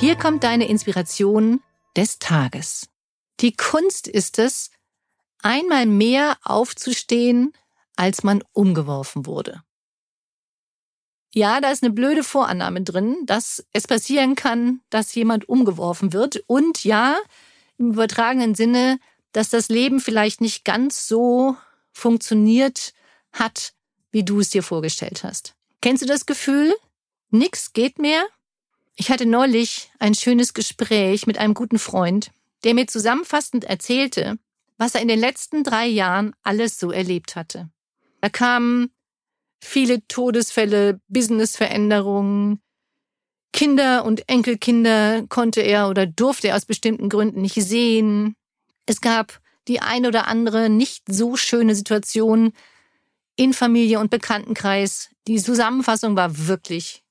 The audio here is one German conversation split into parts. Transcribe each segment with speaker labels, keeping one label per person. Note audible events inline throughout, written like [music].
Speaker 1: Hier kommt deine Inspiration des Tages. Die Kunst ist es, einmal mehr aufzustehen, als man umgeworfen wurde. Ja, da ist eine blöde Vorannahme drin, dass es passieren kann, dass jemand umgeworfen wird. Und ja, im übertragenen Sinne, dass das Leben vielleicht nicht ganz so funktioniert hat, wie du es dir vorgestellt hast. Kennst du das Gefühl? Nix geht mehr? Ich hatte neulich ein schönes Gespräch mit einem guten Freund, der mir zusammenfassend erzählte, was er in den letzten drei Jahren alles so erlebt hatte. Da kamen viele Todesfälle, Businessveränderungen, Kinder und Enkelkinder konnte er oder durfte er aus bestimmten Gründen nicht sehen. Es gab die ein oder andere nicht so schöne Situation in Familie und Bekanntenkreis. Die Zusammenfassung war wirklich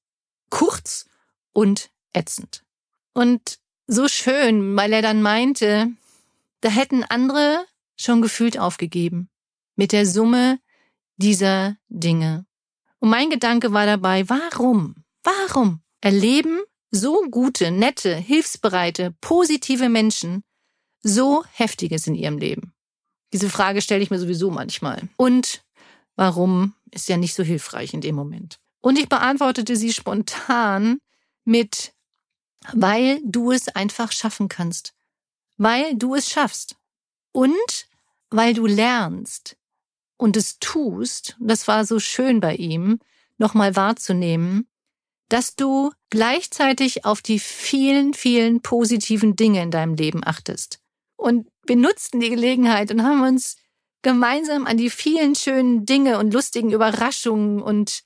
Speaker 1: kurz und ätzend. Und so schön, weil er dann meinte, da hätten andere schon gefühlt aufgegeben mit der Summe dieser Dinge. Und mein Gedanke war dabei, warum, warum erleben so gute, nette, hilfsbereite, positive Menschen so Heftiges in ihrem Leben? Diese Frage stelle ich mir sowieso manchmal. Und warum ist ja nicht so hilfreich in dem Moment? Und ich beantwortete sie spontan mit, weil du es einfach schaffen kannst. Weil du es schaffst. Und weil du lernst, und es tust, das war so schön bei ihm, nochmal wahrzunehmen, dass du gleichzeitig auf die vielen, vielen positiven Dinge in deinem Leben achtest. Und wir nutzten die Gelegenheit und haben uns gemeinsam an die vielen schönen Dinge und lustigen Überraschungen und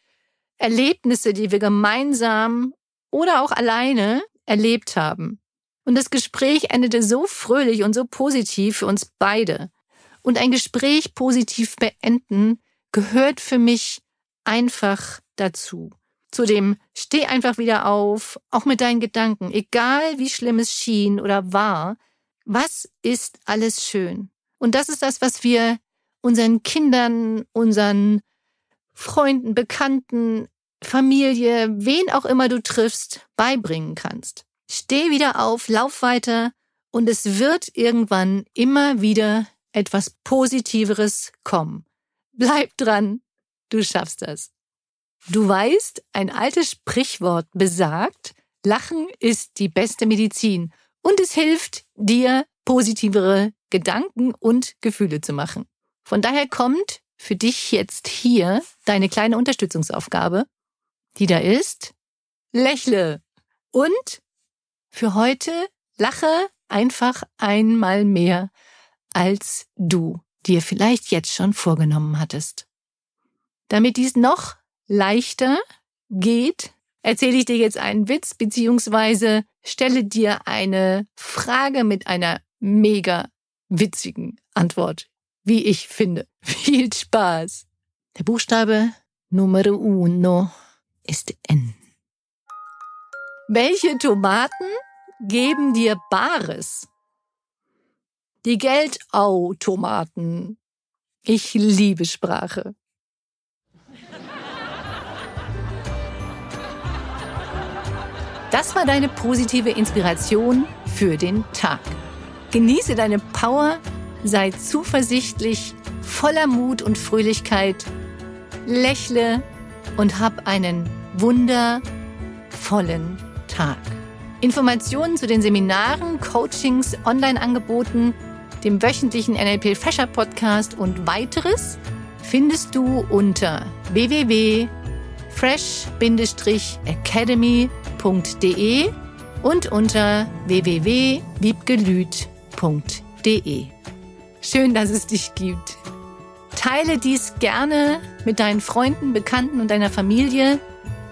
Speaker 1: Erlebnisse, die wir gemeinsam oder auch alleine erlebt haben. Und das Gespräch endete so fröhlich und so positiv für uns beide. Und ein Gespräch positiv beenden gehört für mich einfach dazu. Zudem steh einfach wieder auf, auch mit deinen Gedanken, egal wie schlimm es schien oder war. Was ist alles schön? Und das ist das, was wir unseren Kindern, unseren Freunden, Bekannten, Familie, wen auch immer du triffst, beibringen kannst. Steh wieder auf, lauf weiter und es wird irgendwann immer wieder etwas Positiveres kommen. Bleib dran, du schaffst das. Du weißt, ein altes Sprichwort besagt, Lachen ist die beste Medizin und es hilft dir, positivere Gedanken und Gefühle zu machen. Von daher kommt für dich jetzt hier deine kleine Unterstützungsaufgabe, die da ist, lächle und für heute lache einfach einmal mehr als du dir vielleicht jetzt schon vorgenommen hattest. Damit dies noch leichter geht, erzähle ich dir jetzt einen Witz beziehungsweise stelle dir eine Frage mit einer mega witzigen Antwort, wie ich finde. [laughs] Viel Spaß! Der Buchstabe Numero uno ist N. Welche Tomaten geben dir Bares? Die Geldautomaten. Ich liebe Sprache. Das war deine positive Inspiration für den Tag. Genieße deine Power, sei zuversichtlich, voller Mut und Fröhlichkeit, lächle und hab einen wundervollen Tag. Informationen zu den Seminaren, Coachings, Online-Angeboten, dem wöchentlichen NLP Fresher Podcast und weiteres findest du unter www.fresh-academy.de und unter www.wiebgelüt.de. Schön, dass es dich gibt. Teile dies gerne mit deinen Freunden, Bekannten und deiner Familie.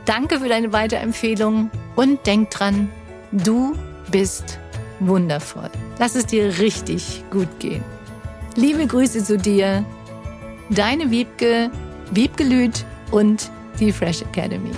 Speaker 1: Danke für deine Weiterempfehlung und denk dran, du bist wundervoll. Lass es dir richtig gut gehen. Liebe Grüße zu dir, deine Wiebke, Wiebgelüt und die Fresh Academy.